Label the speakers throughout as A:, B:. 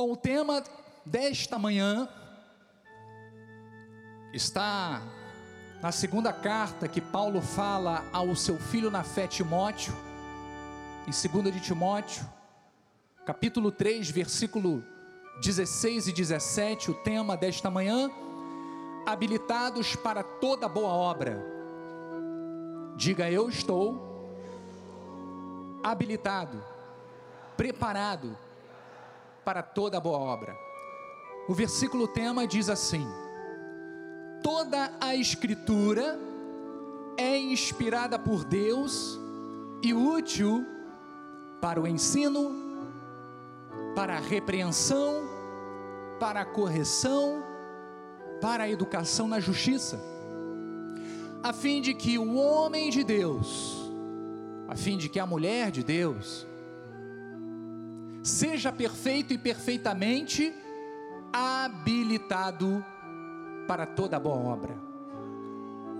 A: Bom, o tema desta manhã está na segunda carta que Paulo fala ao seu filho na fé Timóteo, em 2 de Timóteo, capítulo 3, versículo 16 e 17, o tema desta manhã, habilitados para toda boa obra. Diga eu estou habilitado, preparado para toda boa obra. O versículo tema diz assim: Toda a Escritura é inspirada por Deus e útil para o ensino, para a repreensão, para a correção, para a educação na justiça, a fim de que o homem de Deus, a fim de que a mulher de Deus, seja perfeito e perfeitamente habilitado para toda boa obra.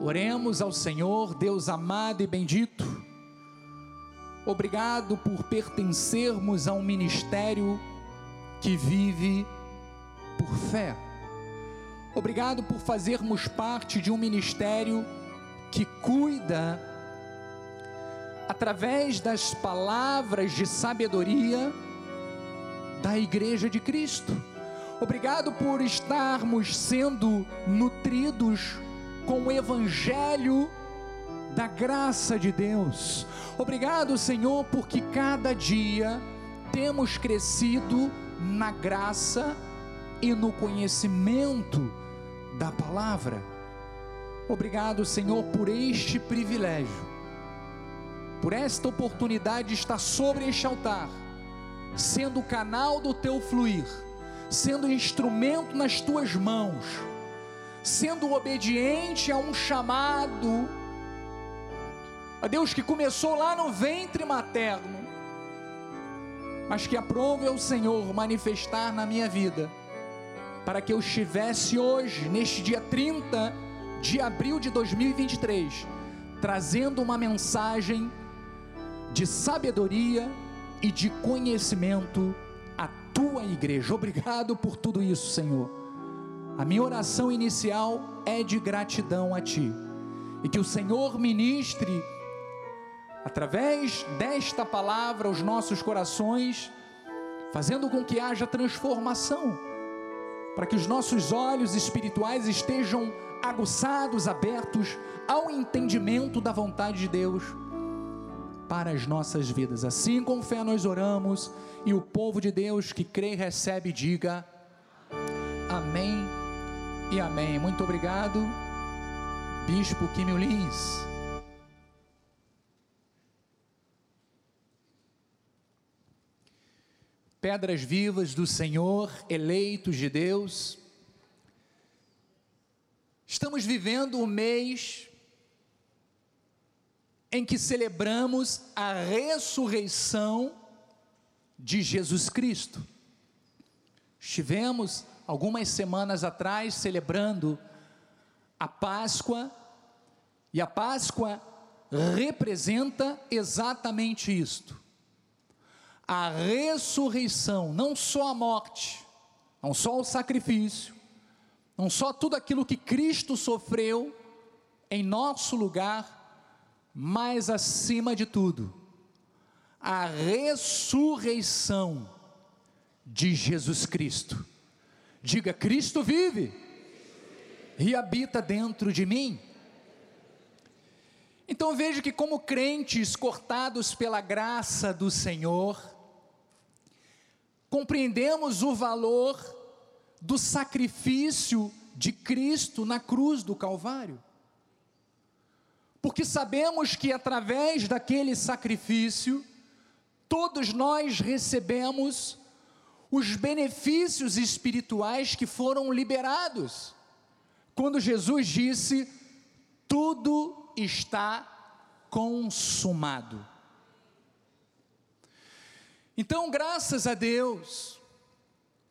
A: Oremos ao Senhor, Deus amado e bendito. Obrigado por pertencermos a um ministério que vive por fé. Obrigado por fazermos parte de um ministério que cuida através das palavras de sabedoria da Igreja de Cristo. Obrigado por estarmos sendo nutridos com o Evangelho da graça de Deus. Obrigado, Senhor, porque cada dia temos crescido na graça e no conhecimento da palavra. Obrigado, Senhor, por este privilégio, por esta oportunidade de estar sobre este altar sendo o canal do teu fluir, sendo instrumento nas tuas mãos, sendo obediente a um chamado, a Deus que começou lá no ventre materno, mas que aprove ao Senhor manifestar na minha vida, para que eu estivesse hoje, neste dia 30 de abril de 2023, trazendo uma mensagem de sabedoria, e de conhecimento à tua igreja. Obrigado por tudo isso, Senhor. A minha oração inicial é de gratidão a Ti, e que o Senhor ministre, através desta palavra, os nossos corações, fazendo com que haja transformação, para que os nossos olhos espirituais estejam aguçados, abertos ao entendimento da vontade de Deus para as nossas vidas. Assim com fé nós oramos e o povo de Deus que crê e recebe diga amém e amém. Muito obrigado, Bispo Quimio Lins. Pedras vivas do Senhor, eleitos de Deus. Estamos vivendo o mês em que celebramos a ressurreição de Jesus Cristo. Estivemos algumas semanas atrás celebrando a Páscoa, e a Páscoa representa exatamente isto: a ressurreição, não só a morte, não só o sacrifício, não só tudo aquilo que Cristo sofreu em nosso lugar, mas acima de tudo, a ressurreição de Jesus Cristo. Diga: Cristo vive e habita dentro de mim. Então veja que, como crentes cortados pela graça do Senhor, compreendemos o valor do sacrifício de Cristo na cruz do Calvário porque sabemos que através daquele sacrifício, todos nós recebemos os benefícios espirituais que foram liberados. Quando Jesus disse: Tudo está consumado. Então, graças a Deus,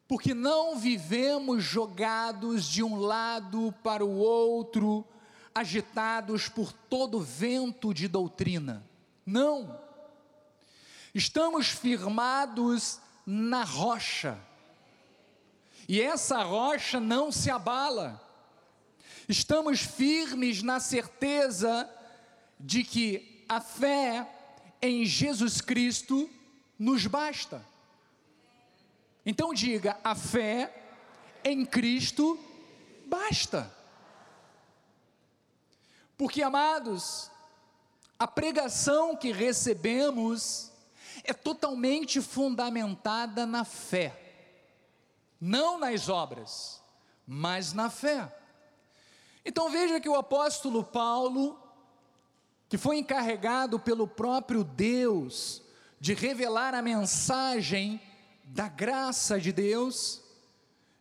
A: porque não vivemos jogados de um lado para o outro, agitados por todo vento de doutrina. Não. Estamos firmados na rocha, e essa rocha não se abala. Estamos firmes na certeza de que a fé em Jesus Cristo nos basta. Então diga: a fé em Cristo basta. Porque, amados, a pregação que recebemos é totalmente fundamentada na fé, não nas obras, mas na fé. Então veja que o apóstolo Paulo, que foi encarregado pelo próprio Deus de revelar a mensagem da graça de Deus,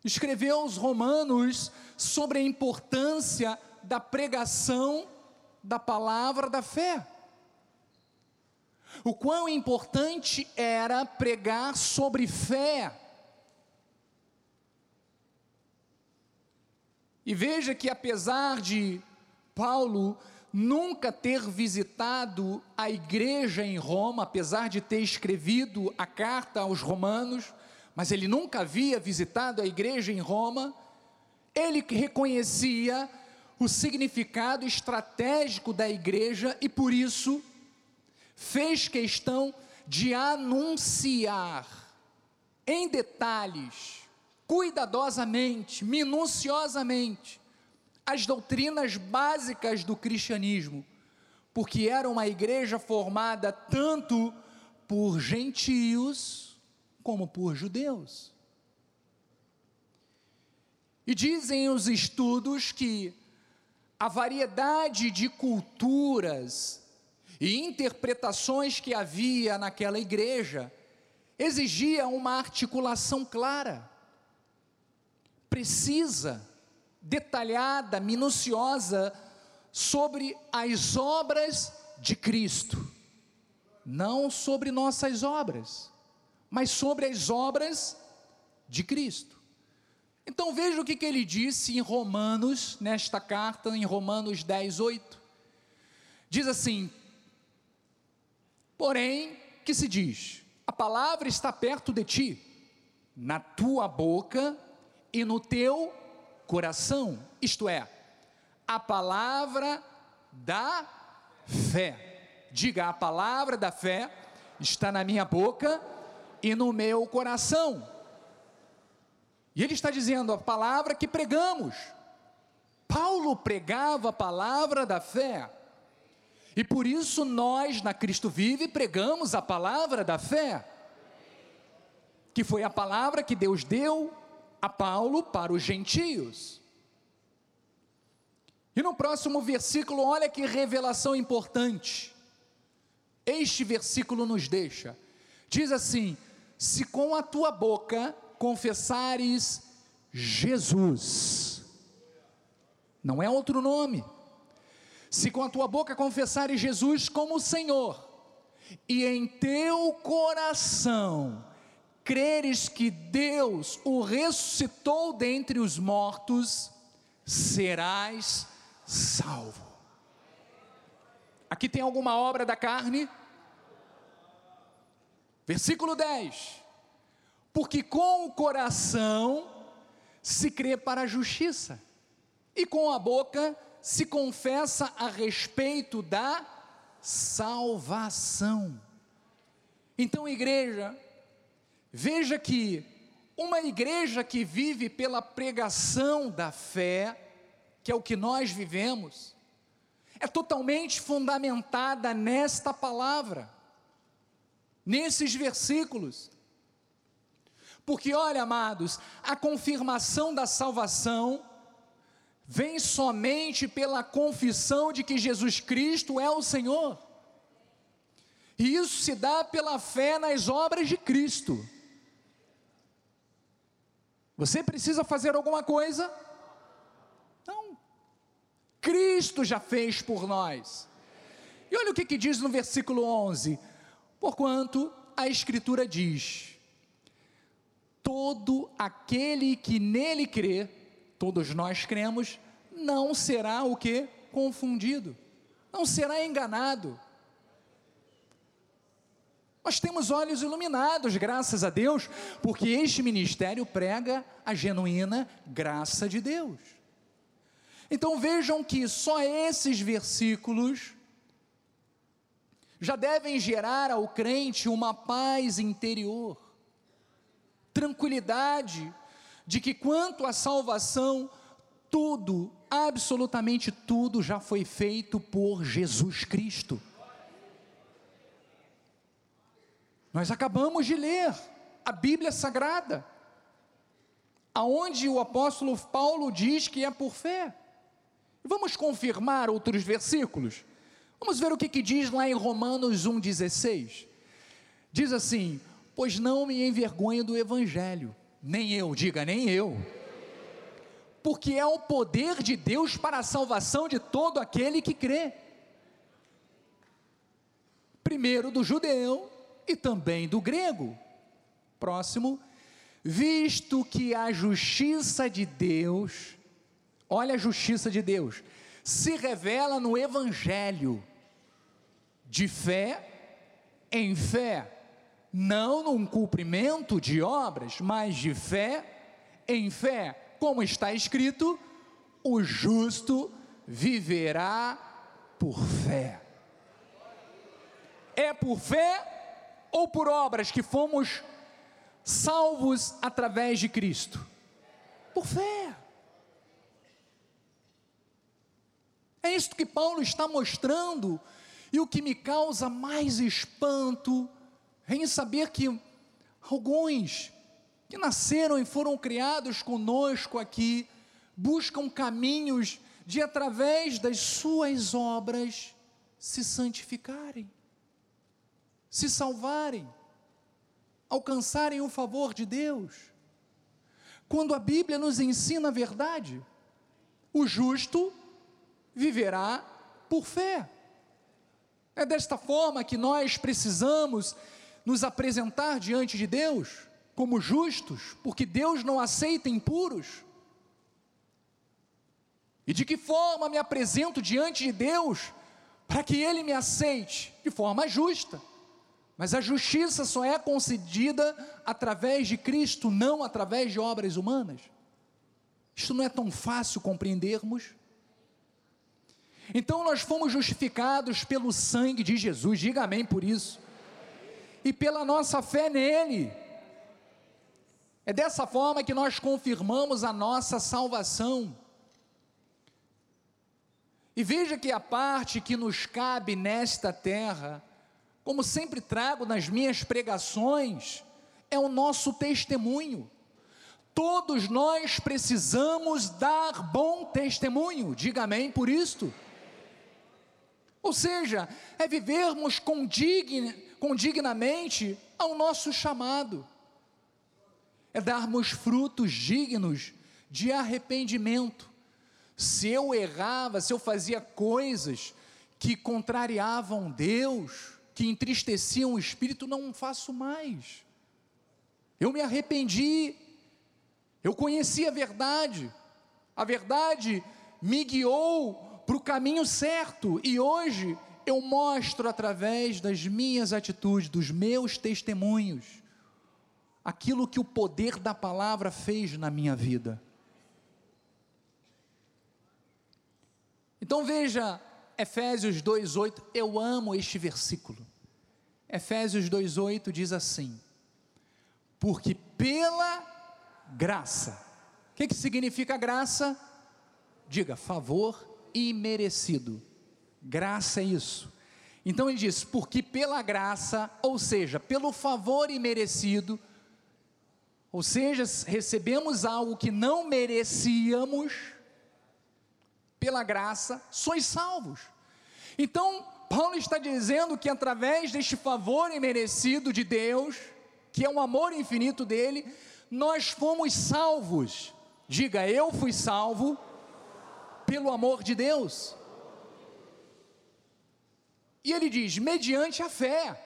A: escreveu aos Romanos sobre a importância da pregação da palavra da fé. O quão importante era pregar sobre fé. E veja que apesar de Paulo nunca ter visitado a igreja em Roma, apesar de ter escrevido a carta aos romanos, mas ele nunca havia visitado a igreja em Roma, ele reconhecia o significado estratégico da igreja e por isso fez questão de anunciar em detalhes, cuidadosamente, minuciosamente, as doutrinas básicas do cristianismo, porque era uma igreja formada tanto por gentios como por judeus. E dizem os estudos que a variedade de culturas e interpretações que havia naquela igreja exigia uma articulação clara, precisa, detalhada, minuciosa sobre as obras de Cristo, não sobre nossas obras, mas sobre as obras de Cristo. Então veja o que, que ele disse em Romanos, nesta carta, em Romanos 10, 8. Diz assim: Porém, que se diz? A palavra está perto de ti, na tua boca e no teu coração, isto é, a palavra da fé. Diga, a palavra da fé está na minha boca e no meu coração. E ele está dizendo a palavra que pregamos. Paulo pregava a palavra da fé. E por isso nós, na Cristo Vive, pregamos a palavra da fé, que foi a palavra que Deus deu a Paulo para os gentios. E no próximo versículo, olha que revelação importante. Este versículo nos deixa. Diz assim: Se com a tua boca confessares Jesus, não é outro nome se com a tua boca confessares Jesus como Senhor, e em teu coração creres que Deus o ressuscitou dentre os mortos, serás salvo. Aqui tem alguma obra da carne? Versículo 10: Porque com o coração se crê para a justiça, e com a boca se confessa a respeito da salvação. Então, igreja, veja que uma igreja que vive pela pregação da fé, que é o que nós vivemos, é totalmente fundamentada nesta palavra, nesses versículos. Porque, olha, amados, a confirmação da salvação vem somente pela confissão de que Jesus Cristo é o Senhor. E isso se dá pela fé nas obras de Cristo. Você precisa fazer alguma coisa? Não. Cristo já fez por nós. E olha o que, que diz no versículo 11: Porquanto a Escritura diz: Todo aquele que nele crê, todos nós cremos, não será o que? Confundido, não será enganado. Nós temos olhos iluminados, graças a Deus, porque este ministério prega a genuína graça de Deus. Então vejam que só esses versículos já devem gerar ao crente uma paz interior, tranquilidade de que quanto à salvação, tudo, absolutamente tudo já foi feito por Jesus Cristo. Nós acabamos de ler a Bíblia Sagrada, aonde o apóstolo Paulo diz que é por fé. Vamos confirmar outros versículos. Vamos ver o que, que diz lá em Romanos 1,16. Diz assim: Pois não me envergonho do Evangelho, nem eu, diga, nem eu, porque é o poder de Deus para a salvação de todo aquele que crê. Primeiro do judeu e também do grego. Próximo, visto que a justiça de Deus, olha a justiça de Deus, se revela no Evangelho, de fé em fé, não num cumprimento de obras, mas de fé em fé, como está escrito: o justo viverá por fé. É por fé ou por obras que fomos salvos através de Cristo? Por fé. É isto que Paulo está mostrando, e o que me causa mais espanto em saber que alguns que nasceram e foram criados conosco aqui, buscam caminhos de, através das suas obras, se santificarem se salvarem, alcançarem o favor de Deus. Quando a Bíblia nos ensina a verdade, o justo viverá por fé. É desta forma que nós precisamos nos apresentar diante de Deus como justos, porque Deus não aceita impuros. E de que forma me apresento diante de Deus para que Ele me aceite? De forma justa. Mas a justiça só é concedida através de Cristo, não através de obras humanas. Isto não é tão fácil compreendermos. Então nós fomos justificados pelo sangue de Jesus, diga amém por isso, e pela nossa fé nele. É dessa forma que nós confirmamos a nossa salvação. E veja que a parte que nos cabe nesta terra como sempre trago nas minhas pregações, é o nosso testemunho. Todos nós precisamos dar bom testemunho, diga amém por isto. Ou seja, é vivermos condign, condignamente ao nosso chamado, é darmos frutos dignos de arrependimento. Se eu errava, se eu fazia coisas que contrariavam Deus, que entristeciam o espírito, não faço mais. Eu me arrependi, eu conheci a verdade, a verdade me guiou para o caminho certo, e hoje eu mostro através das minhas atitudes, dos meus testemunhos, aquilo que o poder da palavra fez na minha vida. Então veja, Efésios 2:8, eu amo este versículo. Efésios 2:8 diz assim: Porque pela graça. O que, que significa graça? Diga, favor imerecido. Graça é isso. Então ele diz: porque pela graça, ou seja, pelo favor imerecido, ou seja, recebemos algo que não merecíamos, pela graça, sois salvos. Então, Paulo está dizendo que através deste favor imerecido de Deus, que é um amor infinito dele, nós fomos salvos. Diga, eu fui salvo pelo amor de Deus. E ele diz, mediante a fé.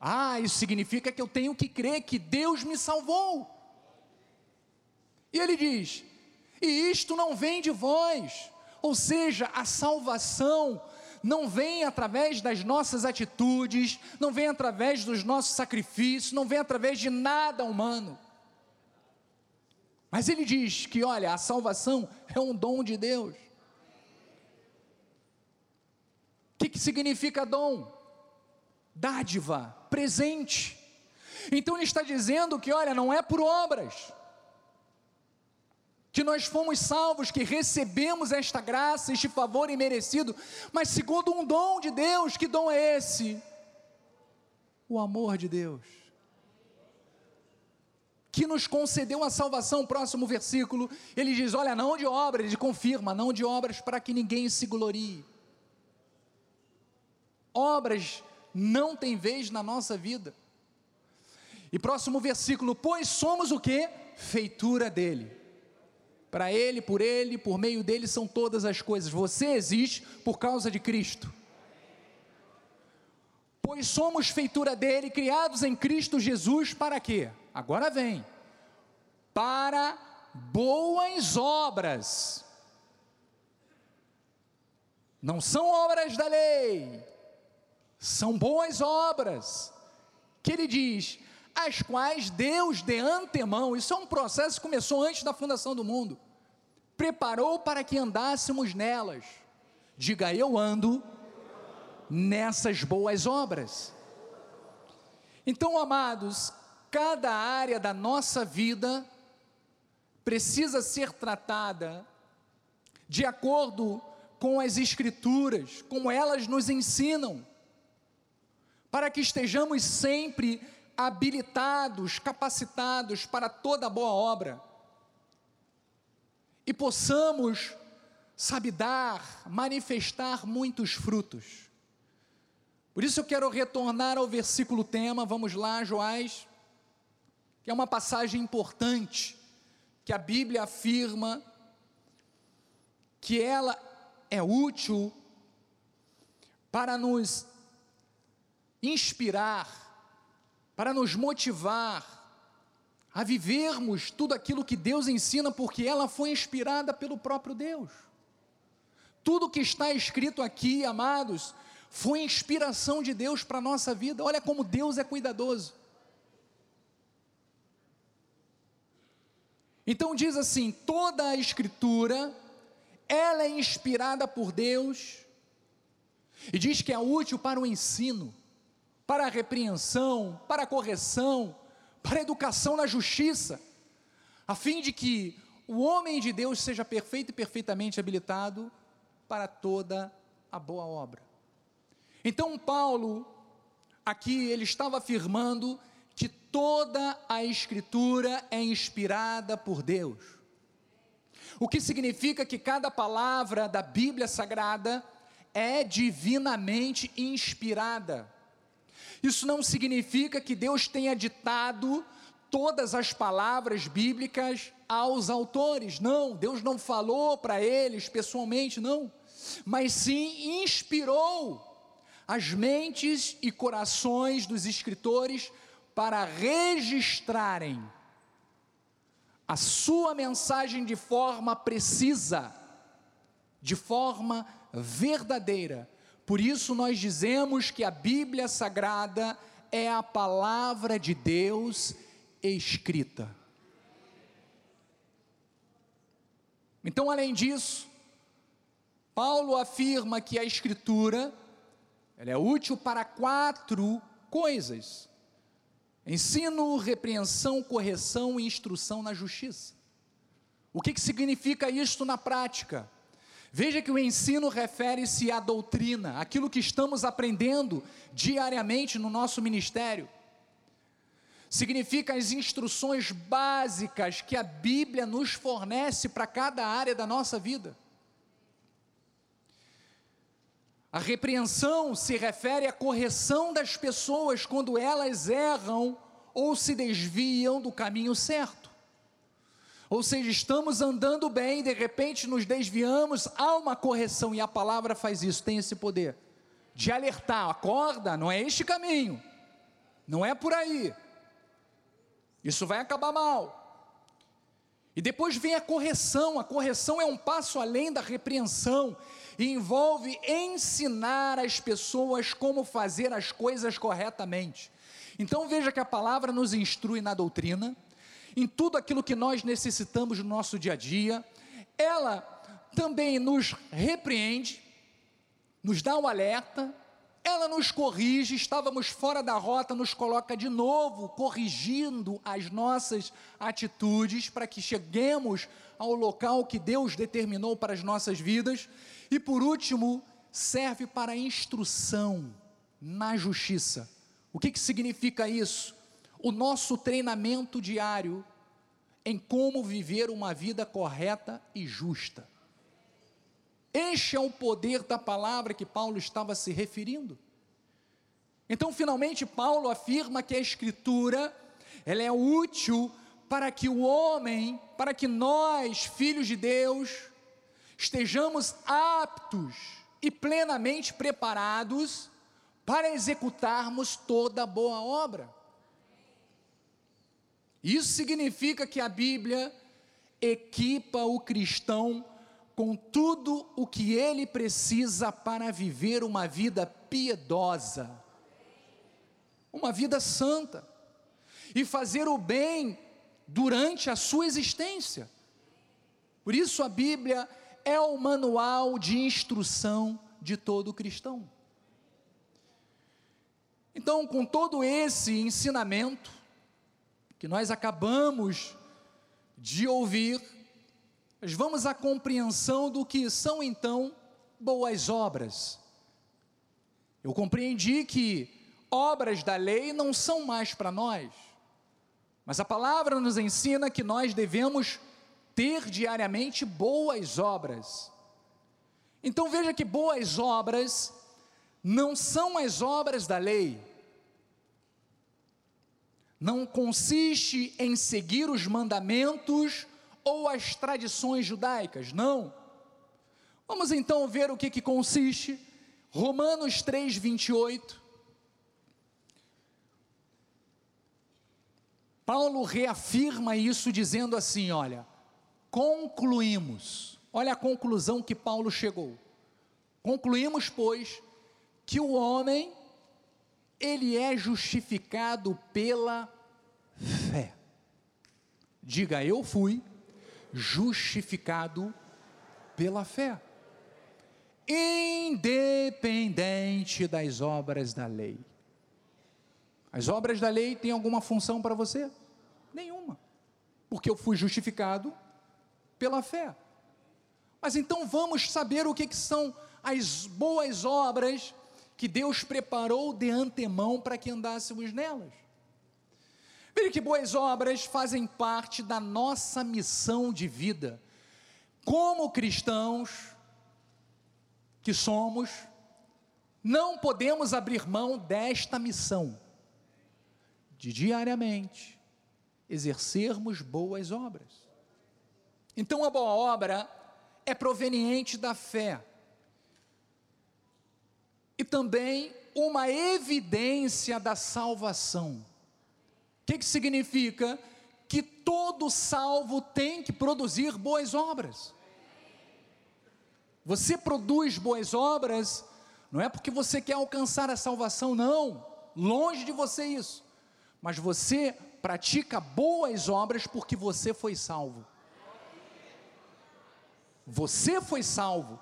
A: Ah, isso significa que eu tenho que crer que Deus me salvou. E ele diz, e isto não vem de vós, ou seja, a salvação não vem através das nossas atitudes, não vem através dos nossos sacrifícios, não vem através de nada humano. Mas ele diz que, olha, a salvação é um dom de Deus. O que, que significa dom? Dádiva, presente. Então ele está dizendo que, olha, não é por obras, que nós fomos salvos, que recebemos esta graça, este favor imerecido, mas segundo um dom de Deus, que dom é esse? O amor de Deus, que nos concedeu a salvação. Próximo versículo, ele diz: Olha, não de obras, ele confirma, não de obras para que ninguém se glorie. Obras não tem vez na nossa vida. E próximo versículo, pois somos o que? Feitura dele para Ele, por Ele, por meio dele são todas as coisas. Você existe por causa de Cristo. Pois somos feitura dele, criados em Cristo Jesus, para quê? Agora vem. Para boas obras. Não são obras da lei, são boas obras. Que ele diz: as quais Deus de antemão, isso é um processo que começou antes da fundação do mundo, preparou para que andássemos nelas. Diga, eu ando nessas boas obras. Então, amados, cada área da nossa vida precisa ser tratada de acordo com as Escrituras, como elas nos ensinam, para que estejamos sempre habilitados, capacitados para toda boa obra e possamos, sabe, dar, manifestar muitos frutos. Por isso eu quero retornar ao versículo tema, vamos lá, Joás, que é uma passagem importante, que a Bíblia afirma que ela é útil para nos inspirar para nos motivar a vivermos tudo aquilo que Deus ensina, porque ela foi inspirada pelo próprio Deus. Tudo que está escrito aqui, amados, foi inspiração de Deus para a nossa vida. Olha como Deus é cuidadoso. Então diz assim: toda a escritura, ela é inspirada por Deus, e diz que é útil para o ensino, para a repreensão, para a correção, para a educação na justiça, a fim de que o homem de Deus seja perfeito e perfeitamente habilitado para toda a boa obra. Então, Paulo, aqui, ele estava afirmando que toda a Escritura é inspirada por Deus. O que significa que cada palavra da Bíblia Sagrada é divinamente inspirada. Isso não significa que Deus tenha ditado todas as palavras bíblicas aos autores, não, Deus não falou para eles pessoalmente, não, mas sim inspirou as mentes e corações dos escritores para registrarem a sua mensagem de forma precisa, de forma verdadeira, por isso nós dizemos que a Bíblia Sagrada é a palavra de Deus escrita. Então, além disso, Paulo afirma que a escritura ela é útil para quatro coisas: ensino, repreensão, correção e instrução na justiça. O que, que significa isto na prática? Veja que o ensino refere-se à doutrina, aquilo que estamos aprendendo diariamente no nosso ministério. Significa as instruções básicas que a Bíblia nos fornece para cada área da nossa vida. A repreensão se refere à correção das pessoas quando elas erram ou se desviam do caminho certo. Ou seja, estamos andando bem, de repente nos desviamos, há uma correção e a palavra faz isso, tem esse poder de alertar, acorda, não é este caminho, não é por aí, isso vai acabar mal. E depois vem a correção, a correção é um passo além da repreensão, e envolve ensinar as pessoas como fazer as coisas corretamente. Então veja que a palavra nos instrui na doutrina, em tudo aquilo que nós necessitamos no nosso dia a dia, ela também nos repreende, nos dá um alerta, ela nos corrige, estávamos fora da rota, nos coloca de novo, corrigindo as nossas atitudes para que cheguemos ao local que Deus determinou para as nossas vidas. E por último, serve para instrução na justiça. O que, que significa isso? O nosso treinamento diário em como viver uma vida correta e justa. Este é o poder da palavra que Paulo estava se referindo. Então, finalmente, Paulo afirma que a Escritura ela é útil para que o homem, para que nós, filhos de Deus, estejamos aptos e plenamente preparados para executarmos toda boa obra. Isso significa que a Bíblia equipa o cristão com tudo o que ele precisa para viver uma vida piedosa, uma vida santa, e fazer o bem durante a sua existência. Por isso a Bíblia é o manual de instrução de todo cristão. Então, com todo esse ensinamento que nós acabamos de ouvir, nós vamos à compreensão do que são então boas obras. Eu compreendi que obras da lei não são mais para nós, mas a palavra nos ensina que nós devemos ter diariamente boas obras. Então veja que boas obras não são as obras da lei, não consiste em seguir os mandamentos ou as tradições judaicas, não. Vamos então ver o que, que consiste. Romanos 3, 28. Paulo reafirma isso dizendo assim: olha, concluímos, olha a conclusão que Paulo chegou. Concluímos, pois, que o homem, ele é justificado pela fé. Diga, eu fui justificado pela fé, independente das obras da lei. As obras da lei têm alguma função para você? Nenhuma, porque eu fui justificado pela fé. Mas então vamos saber o que, que são as boas obras que Deus preparou de antemão para que andássemos nelas. Veja que boas obras fazem parte da nossa missão de vida. Como cristãos que somos, não podemos abrir mão desta missão, de diariamente exercermos boas obras. Então, a boa obra é proveniente da fé e também uma evidência da salvação. O que, que significa? Que todo salvo tem que produzir boas obras. Você produz boas obras, não é porque você quer alcançar a salvação, não, longe de você isso, mas você pratica boas obras porque você foi salvo. Você foi salvo,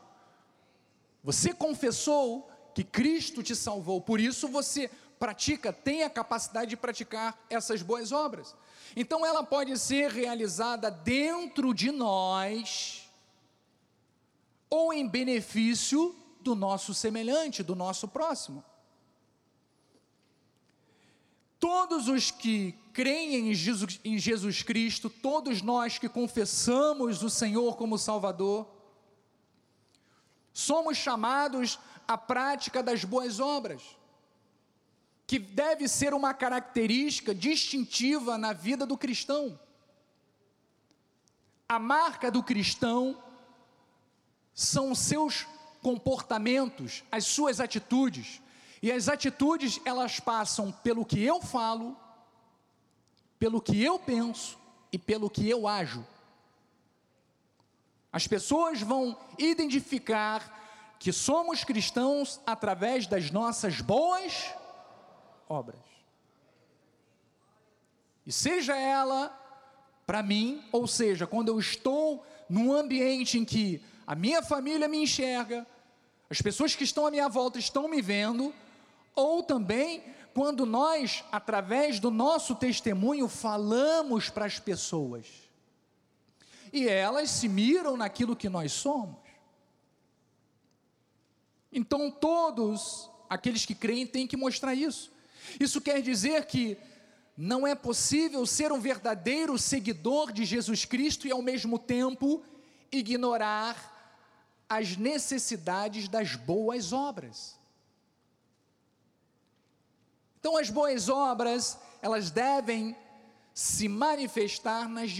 A: você confessou que Cristo te salvou, por isso você pratica, tem a capacidade de praticar essas boas obras. Então ela pode ser realizada dentro de nós ou em benefício do nosso semelhante, do nosso próximo. Todos os que creem em Jesus, em Jesus Cristo, todos nós que confessamos o Senhor como Salvador, somos chamados à prática das boas obras que deve ser uma característica distintiva na vida do cristão. A marca do cristão são os seus comportamentos, as suas atitudes. E as atitudes, elas passam pelo que eu falo, pelo que eu penso e pelo que eu ajo. As pessoas vão identificar que somos cristãos através das nossas boas obras. E seja ela para mim, ou seja, quando eu estou num ambiente em que a minha família me enxerga, as pessoas que estão à minha volta estão me vendo, ou também quando nós, através do nosso testemunho, falamos para as pessoas e elas se miram naquilo que nós somos. Então, todos aqueles que creem têm que mostrar isso. Isso quer dizer que não é possível ser um verdadeiro seguidor de Jesus Cristo e, ao mesmo tempo, ignorar as necessidades das boas obras. Então, as boas obras, elas devem se manifestar nas,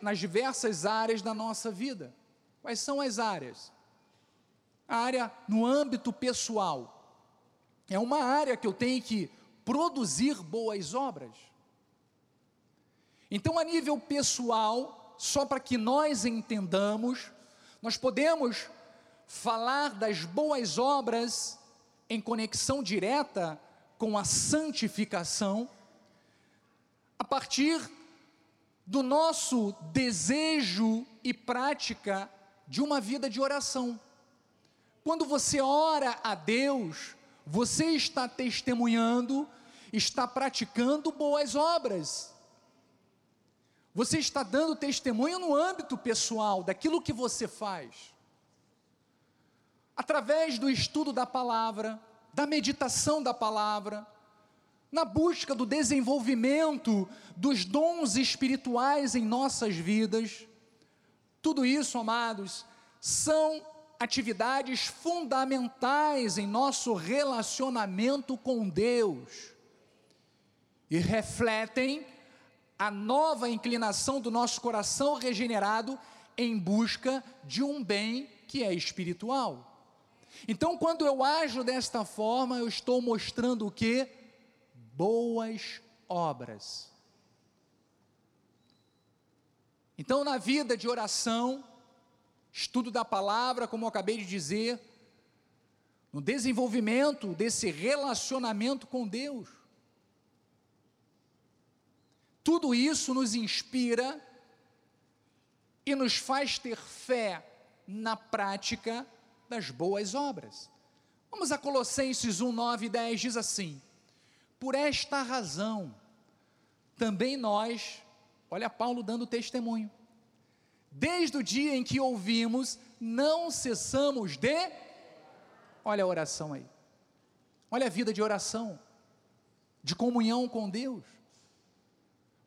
A: nas diversas áreas da nossa vida. Quais são as áreas? A área no âmbito pessoal. É uma área que eu tenho que produzir boas obras. Então, a nível pessoal, só para que nós entendamos, nós podemos falar das boas obras em conexão direta com a santificação, a partir do nosso desejo e prática de uma vida de oração. Quando você ora a Deus, você está testemunhando, está praticando boas obras. Você está dando testemunho no âmbito pessoal daquilo que você faz. Através do estudo da palavra, da meditação da palavra, na busca do desenvolvimento dos dons espirituais em nossas vidas. Tudo isso, amados, são atividades fundamentais em nosso relacionamento com Deus e refletem a nova inclinação do nosso coração regenerado em busca de um bem que é espiritual. Então, quando eu ajo desta forma, eu estou mostrando o que? Boas obras. Então, na vida de oração, estudo da palavra, como eu acabei de dizer, no desenvolvimento desse relacionamento com Deus, tudo isso nos inspira e nos faz ter fé na prática das boas obras. Vamos a Colossenses 1, 9 e 10, diz assim: Por esta razão, também nós, olha Paulo dando testemunho, desde o dia em que ouvimos, não cessamos de, olha a oração aí, olha a vida de oração, de comunhão com Deus,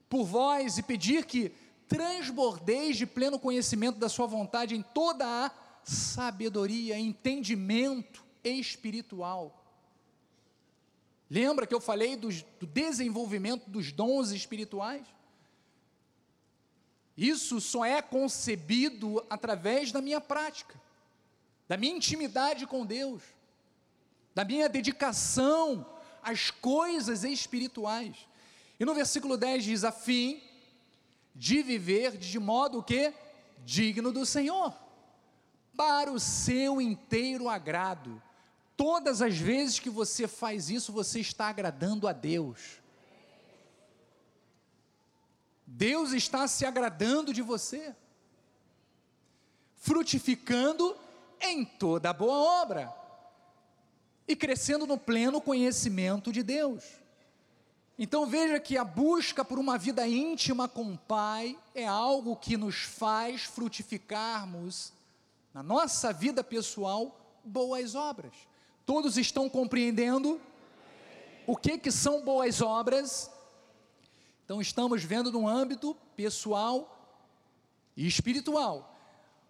A: por vós e pedir que transbordeis de pleno conhecimento da Sua vontade em toda a sabedoria, entendimento espiritual. Lembra que eu falei do, desenvolvimento dos dons espirituais? Isso só é concebido através da minha prática, da minha intimidade com Deus, da minha dedicação às coisas espirituais. E no versículo 10 diz: a fim de viver de modo que digno do Senhor para o seu inteiro agrado. Todas as vezes que você faz isso, você está agradando a Deus. Deus está se agradando de você, frutificando em toda boa obra e crescendo no pleno conhecimento de Deus. Então veja que a busca por uma vida íntima com o Pai é algo que nos faz frutificarmos na nossa vida pessoal, boas obras. Todos estão compreendendo o que, que são boas obras? Então, estamos vendo no âmbito pessoal e espiritual.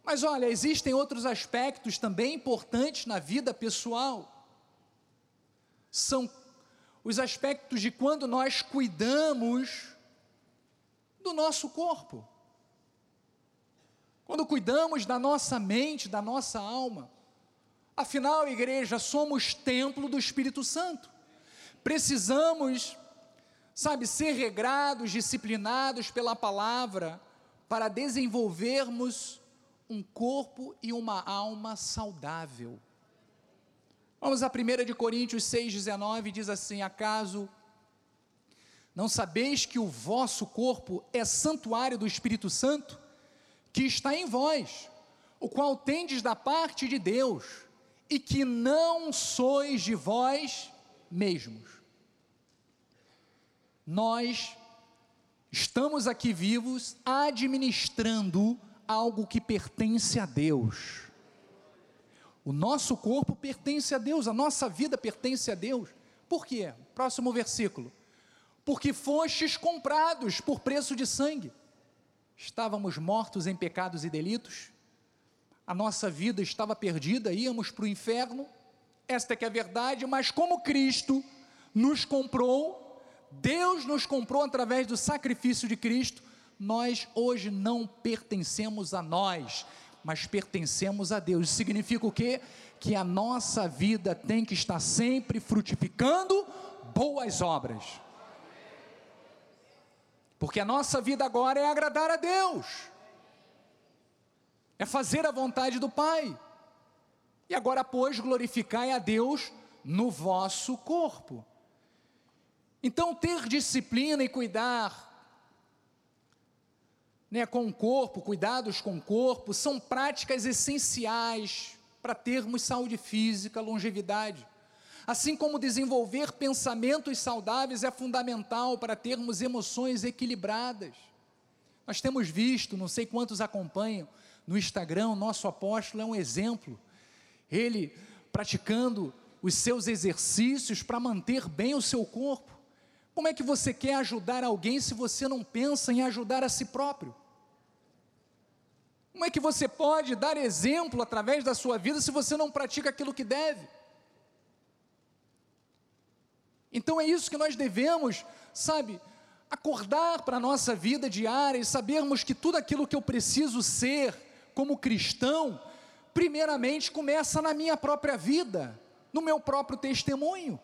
A: Mas olha, existem outros aspectos também importantes na vida pessoal. São os aspectos de quando nós cuidamos do nosso corpo quando cuidamos da nossa mente, da nossa alma. Afinal, igreja, somos templo do Espírito Santo. Precisamos, sabe, ser regrados, disciplinados pela palavra para desenvolvermos um corpo e uma alma saudável. Vamos a 1 de Coríntios 6,19, diz assim: Acaso não sabeis que o vosso corpo é santuário do Espírito Santo, que está em vós, o qual tendes da parte de Deus, e que não sois de vós mesmos. Nós estamos aqui vivos administrando algo que pertence a Deus. O nosso corpo pertence a Deus, a nossa vida pertence a Deus. Por quê? Próximo versículo porque fostes comprados por preço de sangue. Estávamos mortos em pecados e delitos, a nossa vida estava perdida, íamos para o inferno, esta é que é a verdade, mas como Cristo nos comprou, Deus nos comprou através do sacrifício de Cristo, nós hoje não pertencemos a nós, mas pertencemos a Deus. Isso significa o quê? Que a nossa vida tem que estar sempre frutificando boas obras. Porque a nossa vida agora é agradar a Deus, é fazer a vontade do Pai. E agora, pois, glorificai a Deus no vosso corpo. Então, ter disciplina e cuidar né, com o corpo, cuidados com o corpo, são práticas essenciais para termos saúde física, longevidade. Assim como desenvolver pensamentos saudáveis é fundamental para termos emoções equilibradas. Nós temos visto, não sei quantos acompanham no Instagram, o nosso apóstolo é um exemplo. Ele praticando os seus exercícios para manter bem o seu corpo. Como é que você quer ajudar alguém se você não pensa em ajudar a si próprio? Como é que você pode dar exemplo através da sua vida se você não pratica aquilo que deve? Então é isso que nós devemos, sabe, acordar para a nossa vida diária e sabermos que tudo aquilo que eu preciso ser como cristão, primeiramente começa na minha própria vida, no meu próprio testemunho,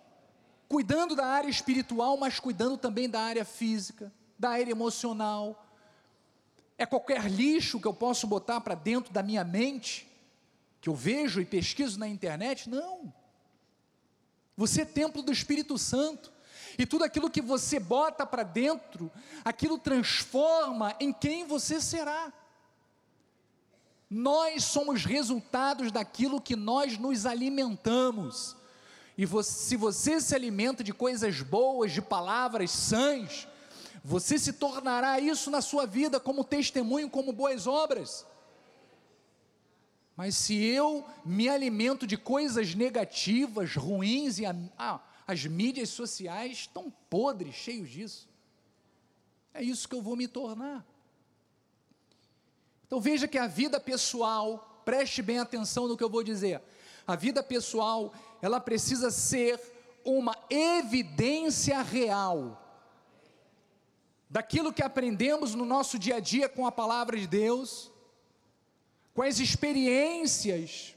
A: cuidando da área espiritual, mas cuidando também da área física, da área emocional. É qualquer lixo que eu posso botar para dentro da minha mente, que eu vejo e pesquiso na internet? Não. Você é templo do Espírito Santo. E tudo aquilo que você bota para dentro, aquilo transforma em quem você será. Nós somos resultados daquilo que nós nos alimentamos. E você, se você se alimenta de coisas boas, de palavras sãs, você se tornará isso na sua vida como testemunho, como boas obras. Mas se eu me alimento de coisas negativas, ruins, e ah, as mídias sociais estão podres, cheios disso, é isso que eu vou me tornar. Então veja que a vida pessoal, preste bem atenção no que eu vou dizer. A vida pessoal, ela precisa ser uma evidência real daquilo que aprendemos no nosso dia a dia com a palavra de Deus com as experiências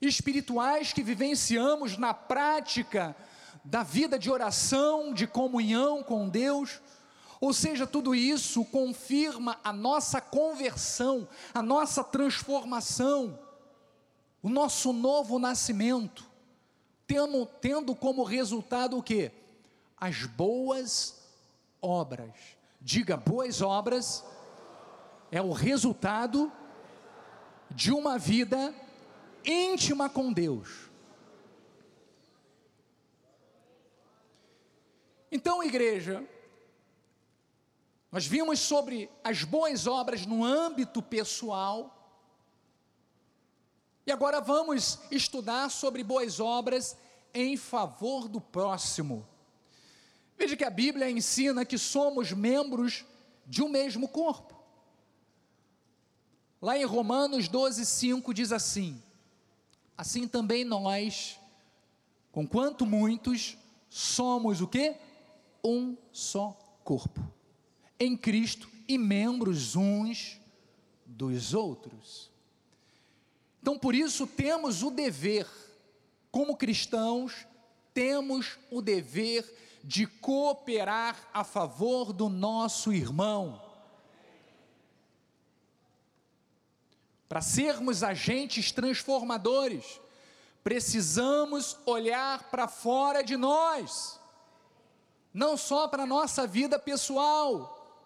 A: espirituais que vivenciamos na prática da vida de oração, de comunhão com Deus. Ou seja, tudo isso confirma a nossa conversão, a nossa transformação, o nosso novo nascimento, tendo, tendo como resultado o que? As boas obras. Diga, boas obras é o resultado de uma vida íntima com Deus. Então, igreja, nós vimos sobre as boas obras no âmbito pessoal, e agora vamos estudar sobre boas obras em favor do próximo. Veja que a Bíblia ensina que somos membros de um mesmo corpo. Lá em Romanos 12, 5 diz assim: Assim também nós, conquanto muitos, somos o que? Um só corpo, em Cristo e membros uns dos outros. Então, por isso, temos o dever, como cristãos, temos o dever de cooperar a favor do nosso irmão. Para sermos agentes transformadores, precisamos olhar para fora de nós, não só para a nossa vida pessoal,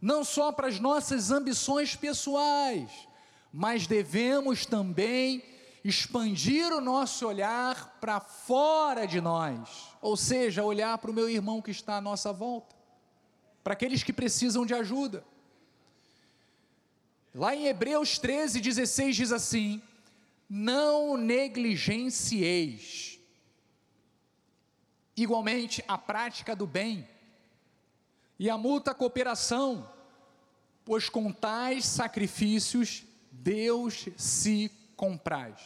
A: não só para as nossas ambições pessoais, mas devemos também expandir o nosso olhar para fora de nós, ou seja, olhar para o meu irmão que está à nossa volta, para aqueles que precisam de ajuda. Lá em Hebreus 13, 16 diz assim: Não negligencieis. Igualmente, a prática do bem e a multa cooperação, pois com tais sacrifícios Deus se compraz.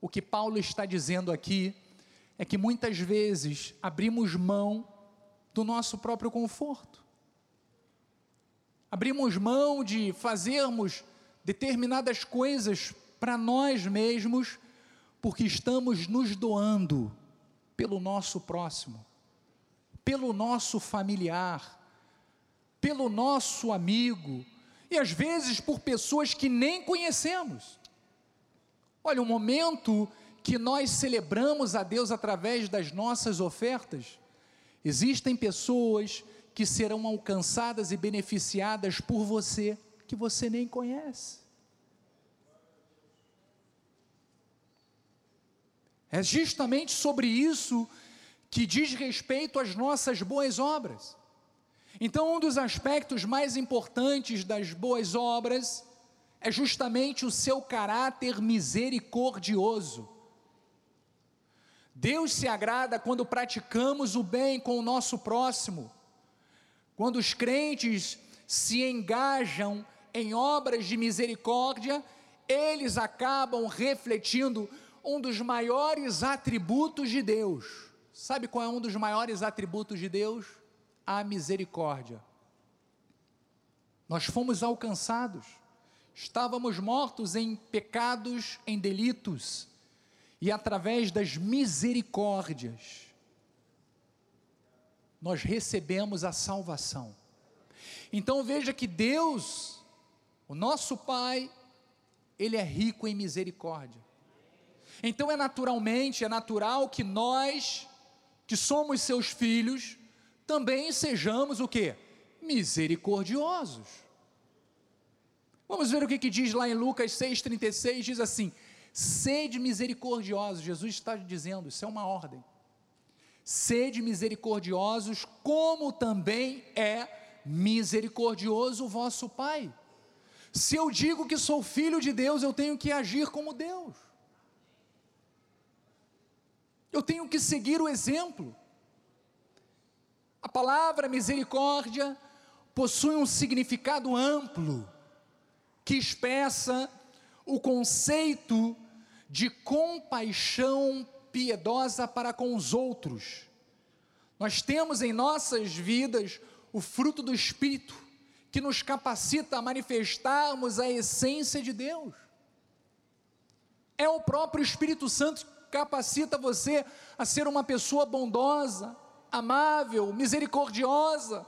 A: O que Paulo está dizendo aqui é que muitas vezes abrimos mão do nosso próprio conforto. Abrimos mão de fazermos determinadas coisas para nós mesmos, porque estamos nos doando pelo nosso próximo, pelo nosso familiar, pelo nosso amigo, e às vezes por pessoas que nem conhecemos. Olha, o momento que nós celebramos a Deus através das nossas ofertas, existem pessoas que serão alcançadas e beneficiadas por você, que você nem conhece. É justamente sobre isso que diz respeito às nossas boas obras. Então, um dos aspectos mais importantes das boas obras é justamente o seu caráter misericordioso. Deus se agrada quando praticamos o bem com o nosso próximo, quando os crentes se engajam em obras de misericórdia, eles acabam refletindo um dos maiores atributos de Deus. Sabe qual é um dos maiores atributos de Deus? A misericórdia. Nós fomos alcançados, estávamos mortos em pecados, em delitos, e através das misericórdias, nós recebemos a salvação. Então veja que Deus, o nosso Pai, Ele é rico em misericórdia. Então é naturalmente, é natural que nós, que somos seus filhos, também sejamos o que? Misericordiosos. Vamos ver o que, que diz lá em Lucas 6,36, diz assim: sede misericordiosos, Jesus está dizendo, isso é uma ordem. Sede misericordiosos, como também é misericordioso o vosso Pai. Se eu digo que sou filho de Deus, eu tenho que agir como Deus. Eu tenho que seguir o exemplo. A palavra misericórdia possui um significado amplo que expressa o conceito de compaixão piedosa para com os outros. Nós temos em nossas vidas o fruto do Espírito que nos capacita a manifestarmos a essência de Deus. É o próprio Espírito Santo que capacita você a ser uma pessoa bondosa, amável, misericordiosa,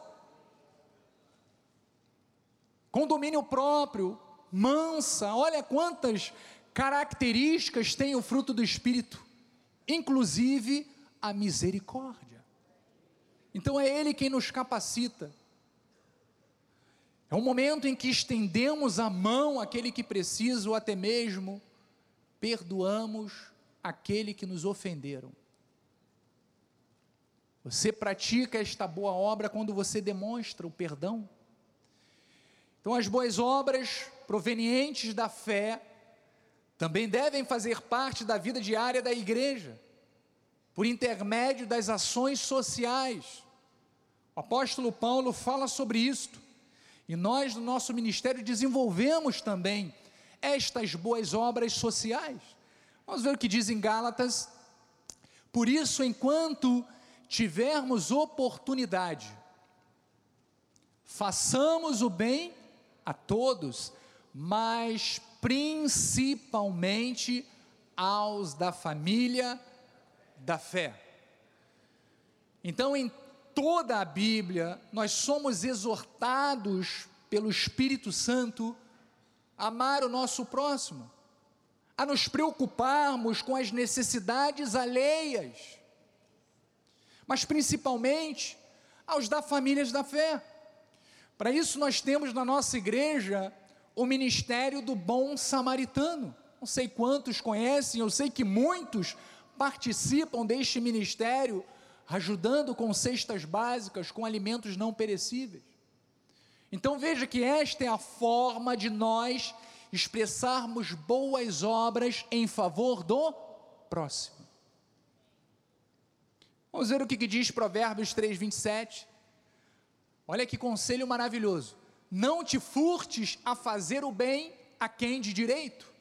A: com domínio próprio, mansa. Olha quantas características tem o fruto do Espírito, inclusive a misericórdia. Então é Ele quem nos capacita. É um momento em que estendemos a mão àquele que precisa, ou até mesmo perdoamos aquele que nos ofenderam. Você pratica esta boa obra quando você demonstra o perdão. Então, as boas obras provenientes da fé também devem fazer parte da vida diária da igreja, por intermédio das ações sociais. O apóstolo Paulo fala sobre isto, e nós, no nosso ministério, desenvolvemos também estas boas obras sociais. Vamos ver o que diz em Gálatas. Por isso, enquanto tivermos oportunidade, façamos o bem a todos, mas principalmente aos da família da fé. Então, em toda a Bíblia, nós somos exortados pelo Espírito Santo a amar o nosso próximo, a nos preocuparmos com as necessidades alheias, mas principalmente aos da famílias da fé. Para isso, nós temos na nossa igreja o ministério do bom samaritano. Não sei quantos conhecem, eu sei que muitos participam deste ministério, ajudando com cestas básicas, com alimentos não perecíveis. Então veja que esta é a forma de nós expressarmos boas obras em favor do próximo. Vamos ver o que, que diz Provérbios 3, 27. Olha que conselho maravilhoso. Não te furtes a fazer o bem a quem de direito,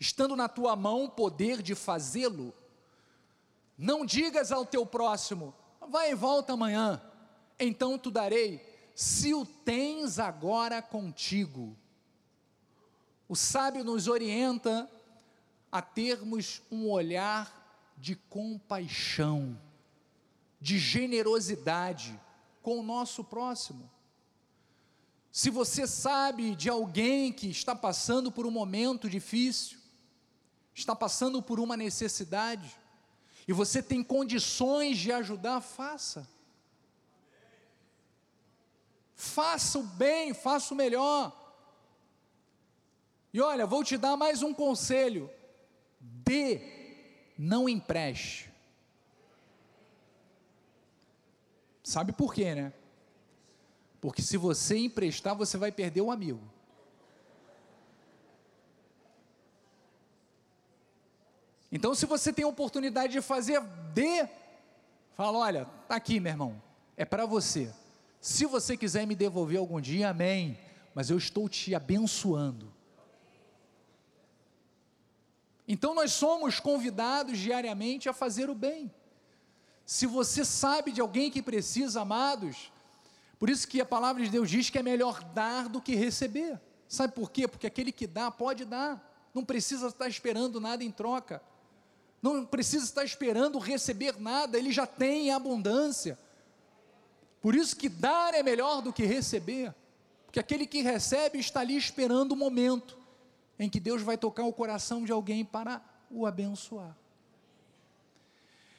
A: estando na tua mão o poder de fazê-lo. Não digas ao teu próximo, vai e volta amanhã, então tu darei, se o tens agora contigo. O sábio nos orienta a termos um olhar de compaixão, de generosidade com o nosso próximo. Se você sabe de alguém que está passando por um momento difícil, está passando por uma necessidade, e você tem condições de ajudar, faça. Faça o bem, faça o melhor. E olha, vou te dar mais um conselho: dê, não empreste. Sabe por quê, né? Porque se você emprestar, você vai perder o amigo. Então, se você tem a oportunidade de fazer, dê. Fala, olha, tá aqui, meu irmão. É para você. Se você quiser me devolver algum dia, amém. Mas eu estou te abençoando. Então nós somos convidados diariamente a fazer o bem. Se você sabe de alguém que precisa, amados, por isso que a palavra de Deus diz que é melhor dar do que receber. Sabe por quê? Porque aquele que dá pode dar, não precisa estar esperando nada em troca, não precisa estar esperando receber nada, ele já tem em abundância. Por isso que dar é melhor do que receber, porque aquele que recebe está ali esperando o momento em que Deus vai tocar o coração de alguém para o abençoar.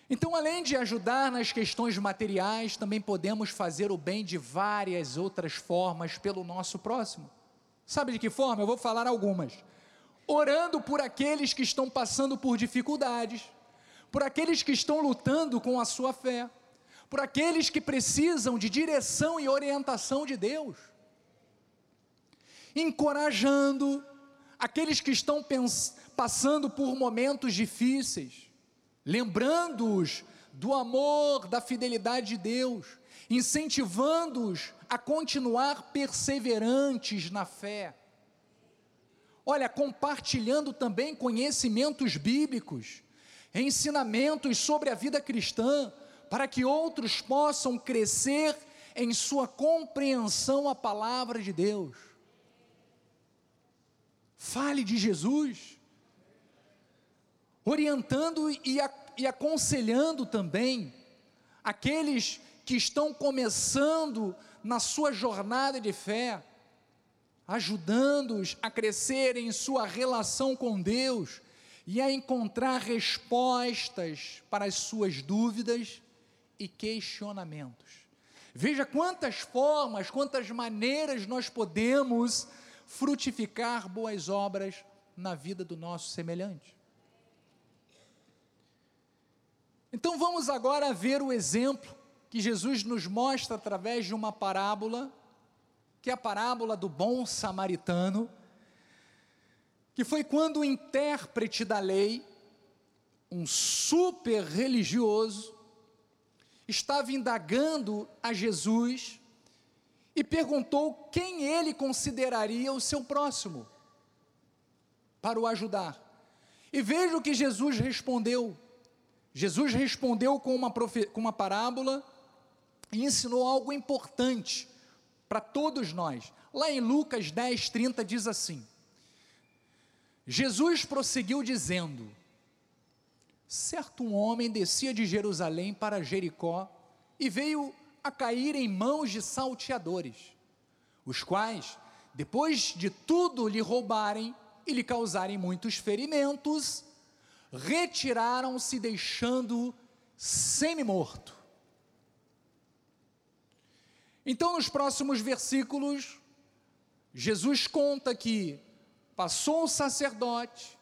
A: Então, além de ajudar nas questões materiais, também podemos fazer o bem de várias outras formas pelo nosso próximo. Sabe de que forma? Eu vou falar algumas. Orando por aqueles que estão passando por dificuldades, por aqueles que estão lutando com a sua fé, por aqueles que precisam de direção e orientação de Deus. Encorajando aqueles que estão passando por momentos difíceis lembrando-os do amor, da fidelidade de Deus, incentivando-os a continuar perseverantes na fé. Olha, compartilhando também conhecimentos bíblicos, ensinamentos sobre a vida cristã, para que outros possam crescer em sua compreensão à palavra de Deus. Fale de Jesus orientando e, a, e aconselhando também aqueles que estão começando na sua jornada de fé, ajudando-os a crescer em sua relação com Deus e a encontrar respostas para as suas dúvidas e questionamentos. Veja quantas formas, quantas maneiras nós podemos frutificar boas obras na vida do nosso semelhante. Então vamos agora ver o exemplo que Jesus nos mostra através de uma parábola, que é a parábola do bom samaritano, que foi quando o intérprete da lei, um super religioso, estava indagando a Jesus e perguntou quem ele consideraria o seu próximo para o ajudar. E veja o que Jesus respondeu: Jesus respondeu com uma, com uma parábola e ensinou algo importante para todos nós. Lá em Lucas 10, 30 diz assim: Jesus prosseguiu dizendo: Certo um homem descia de Jerusalém para Jericó e veio a cair em mãos de salteadores, os quais, depois de tudo lhe roubarem, e lhe causarem muitos ferimentos, retiraram-se, deixando semi-morto. Então, nos próximos versículos, Jesus conta que passou o sacerdote,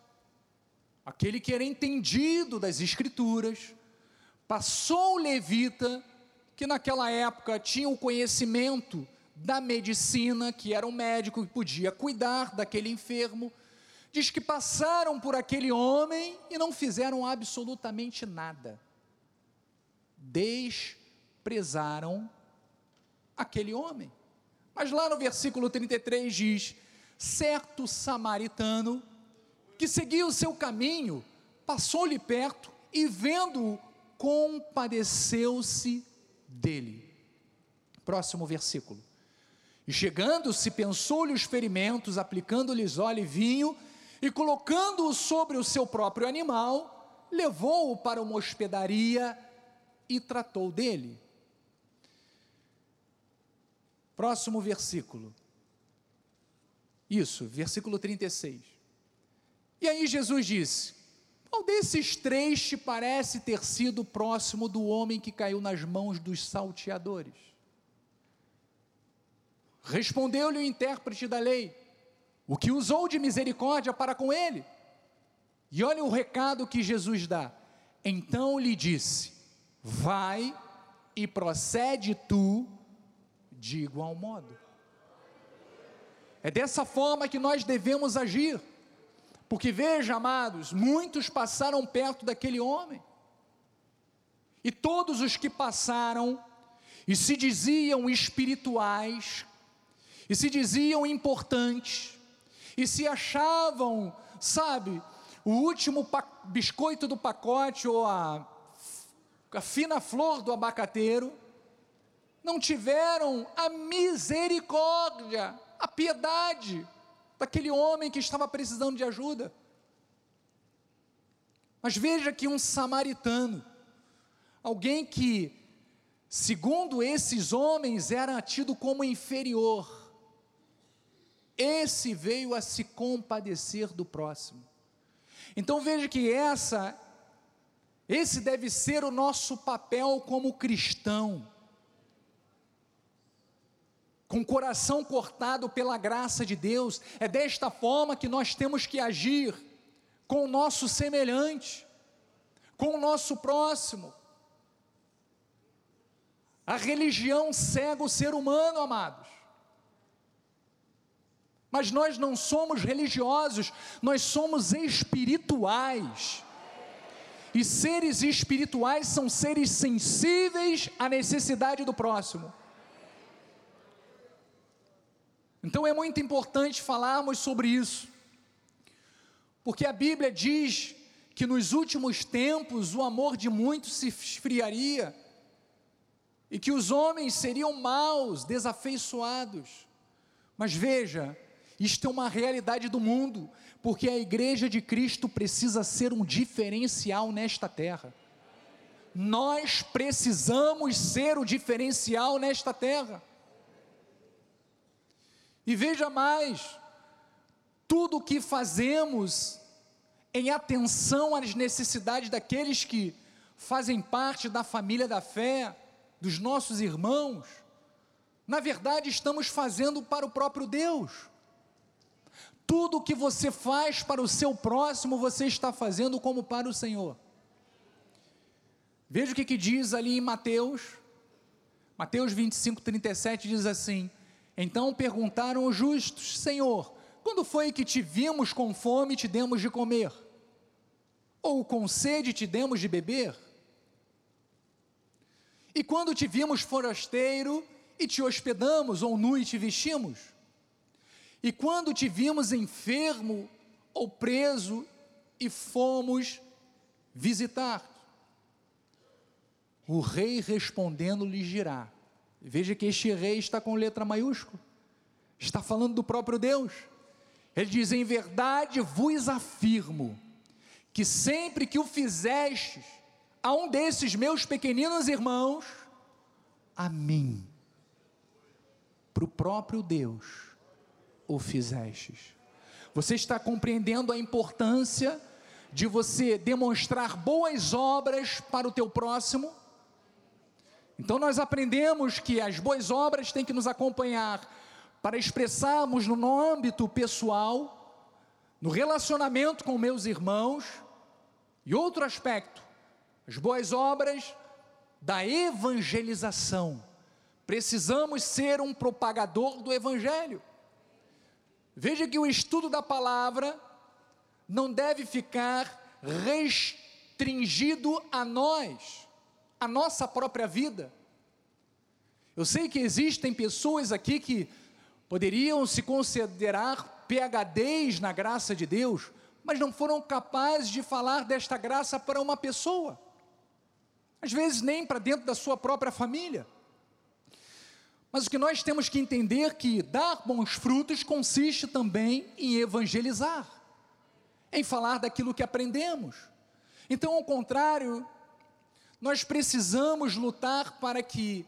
A: aquele que era entendido das Escrituras, passou o levita, que naquela época tinha o conhecimento da medicina, que era um médico que podia cuidar daquele enfermo, diz que passaram por aquele homem e não fizeram absolutamente nada. Desprezaram aquele homem. Mas lá no versículo 33 diz: certo samaritano que seguia o seu caminho, passou-lhe perto e vendo-o, compadeceu-se dele. Próximo versículo. E chegando-se, pensou-lhe os ferimentos, aplicando-lhes óleo e vinho, e colocando-o sobre o seu próprio animal, levou-o para uma hospedaria e tratou dele. Próximo versículo. Isso, versículo 36. E aí Jesus disse: Qual desses três te parece ter sido próximo do homem que caiu nas mãos dos salteadores? Respondeu-lhe o intérprete da lei: O que usou de misericórdia para com ele? E olha o recado que Jesus dá. Então lhe disse: Vai e procede tu de igual modo. É dessa forma que nós devemos agir. Porque veja, amados, muitos passaram perto daquele homem. E todos os que passaram e se diziam espirituais, e se diziam importantes, e se achavam, sabe, o último biscoito do pacote ou a, a fina flor do abacateiro, não tiveram a misericórdia, a piedade daquele homem que estava precisando de ajuda. Mas veja que um samaritano, alguém que, segundo esses homens, era tido como inferior, esse veio a se compadecer do próximo. Então veja que essa esse deve ser o nosso papel como cristão. Com o coração cortado pela graça de Deus, é desta forma que nós temos que agir com o nosso semelhante, com o nosso próximo. A religião cega o ser humano, amados. Mas nós não somos religiosos, nós somos espirituais. E seres espirituais são seres sensíveis à necessidade do próximo. Então é muito importante falarmos sobre isso, porque a Bíblia diz que nos últimos tempos o amor de muitos se esfriaria, e que os homens seriam maus, desafeiçoados. Mas veja, isto é uma realidade do mundo, porque a igreja de Cristo precisa ser um diferencial nesta terra. Nós precisamos ser o diferencial nesta terra. E veja mais, tudo o que fazemos em atenção às necessidades daqueles que fazem parte da família da fé, dos nossos irmãos, na verdade estamos fazendo para o próprio Deus. Tudo que você faz para o seu próximo, você está fazendo como para o Senhor. Veja o que, que diz ali em Mateus, Mateus 25, 37 diz assim: Então perguntaram os justos, Senhor, quando foi que te vimos com fome e te demos de comer? Ou com sede te demos de beber? E quando te vimos forasteiro e te hospedamos, ou nu e te vestimos? E quando te vimos enfermo ou preso e fomos visitar, o rei respondendo lhe dirá. Veja que este rei está com letra maiúscula, está falando do próprio Deus. Ele diz: Em verdade vos afirmo, que sempre que o fizestes a um desses meus pequeninos irmãos, a mim, para o próprio Deus, o fizestes. Você está compreendendo a importância de você demonstrar boas obras para o teu próximo? Então nós aprendemos que as boas obras têm que nos acompanhar para expressarmos no âmbito pessoal, no relacionamento com meus irmãos, e outro aspecto, as boas obras da evangelização. Precisamos ser um propagador do evangelho. Veja que o estudo da palavra não deve ficar restringido a nós, a nossa própria vida. Eu sei que existem pessoas aqui que poderiam se considerar PHDs na graça de Deus, mas não foram capazes de falar desta graça para uma pessoa, às vezes nem para dentro da sua própria família. Mas o que nós temos que entender é que dar bons frutos consiste também em evangelizar, em falar daquilo que aprendemos. Então, ao contrário, nós precisamos lutar para que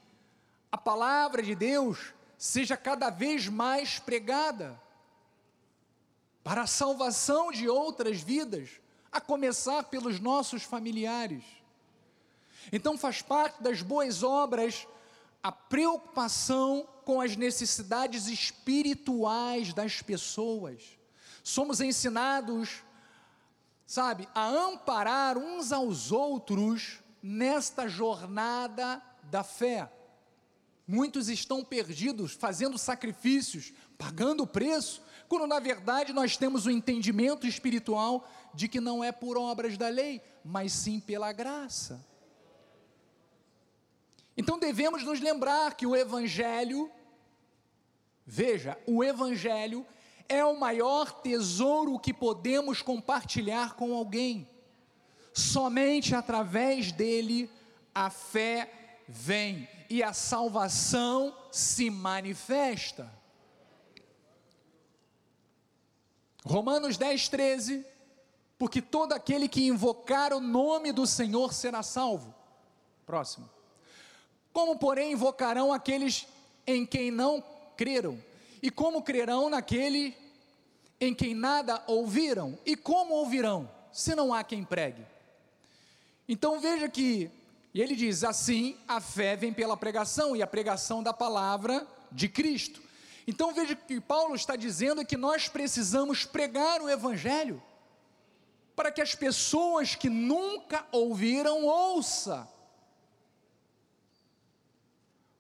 A: a palavra de Deus seja cada vez mais pregada para a salvação de outras vidas, a começar pelos nossos familiares. Então faz parte das boas obras a preocupação com as necessidades espirituais das pessoas. Somos ensinados, sabe, a amparar uns aos outros nesta jornada da fé. Muitos estão perdidos, fazendo sacrifícios, pagando o preço, quando na verdade nós temos o entendimento espiritual de que não é por obras da lei, mas sim pela graça. Então devemos nos lembrar que o Evangelho, veja, o Evangelho é o maior tesouro que podemos compartilhar com alguém. Somente através dele a fé vem e a salvação se manifesta. Romanos 10, 13. Porque todo aquele que invocar o nome do Senhor será salvo. Próximo. Como, porém, invocarão aqueles em quem não creram? E como crerão naquele em quem nada ouviram? E como ouvirão, se não há quem pregue? Então veja que, e ele diz assim: a fé vem pela pregação, e a pregação da palavra de Cristo. Então veja que Paulo está dizendo que nós precisamos pregar o Evangelho, para que as pessoas que nunca ouviram, ouçam,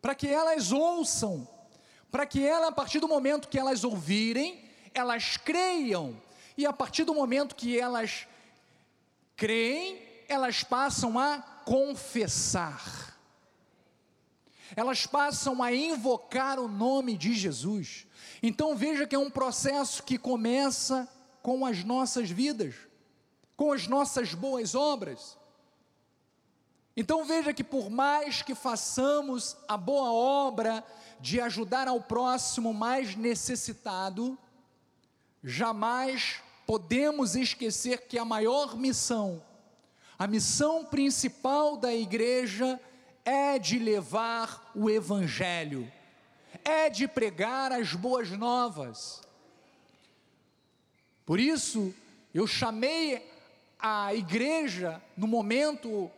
A: para que elas ouçam, para que ela, a partir do momento que elas ouvirem, elas creiam, e a partir do momento que elas creem, elas passam a confessar elas passam a invocar o nome de Jesus. Então veja que é um processo que começa com as nossas vidas, com as nossas boas obras. Então veja que por mais que façamos a boa obra de ajudar ao próximo mais necessitado, jamais podemos esquecer que a maior missão, a missão principal da igreja é de levar o Evangelho, é de pregar as boas novas. Por isso, eu chamei a igreja no momento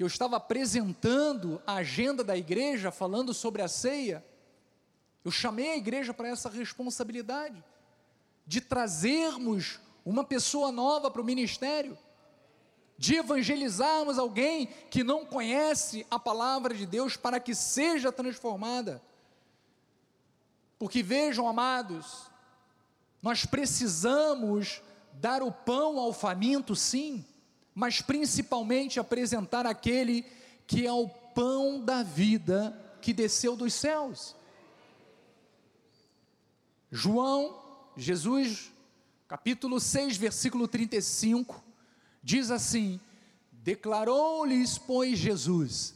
A: que eu estava apresentando a agenda da igreja, falando sobre a ceia, eu chamei a igreja para essa responsabilidade de trazermos uma pessoa nova para o ministério de evangelizarmos alguém que não conhece a palavra de Deus para que seja transformada. Porque vejam, amados, nós precisamos dar o pão ao faminto, sim, mas principalmente apresentar aquele que é o pão da vida que desceu dos céus. João, Jesus, capítulo 6, versículo 35 Diz assim: Declarou-lhes, pois, Jesus: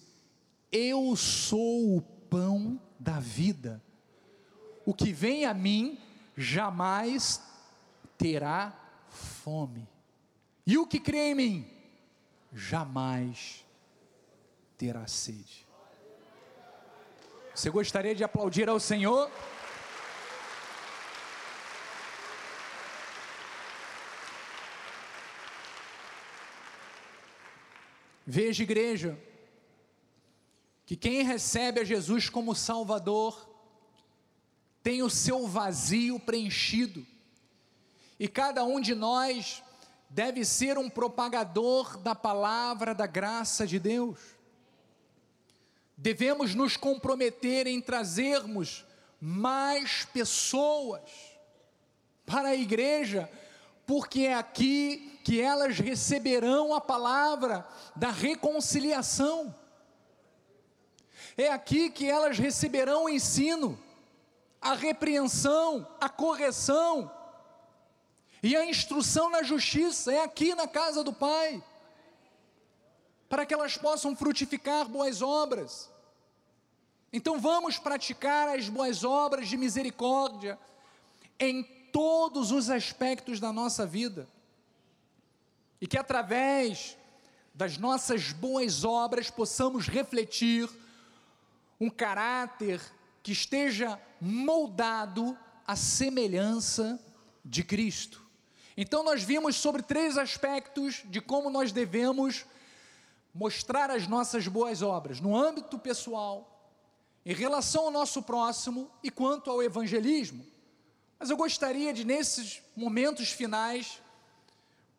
A: Eu sou o pão da vida. O que vem a mim jamais terá fome. E o que crê em mim jamais terá sede. Você gostaria de aplaudir ao Senhor? Veja, igreja, que quem recebe a Jesus como Salvador tem o seu vazio preenchido, e cada um de nós deve ser um propagador da palavra da graça de Deus. Devemos nos comprometer em trazermos mais pessoas para a igreja, porque é aqui que elas receberão a palavra da reconciliação. É aqui que elas receberão o ensino, a repreensão, a correção e a instrução na justiça. É aqui na casa do Pai, para que elas possam frutificar boas obras. Então vamos praticar as boas obras de misericórdia em todos os aspectos da nossa vida. E que através das nossas boas obras possamos refletir um caráter que esteja moldado à semelhança de Cristo. Então, nós vimos sobre três aspectos de como nós devemos mostrar as nossas boas obras, no âmbito pessoal, em relação ao nosso próximo e quanto ao evangelismo. Mas eu gostaria de, nesses momentos finais,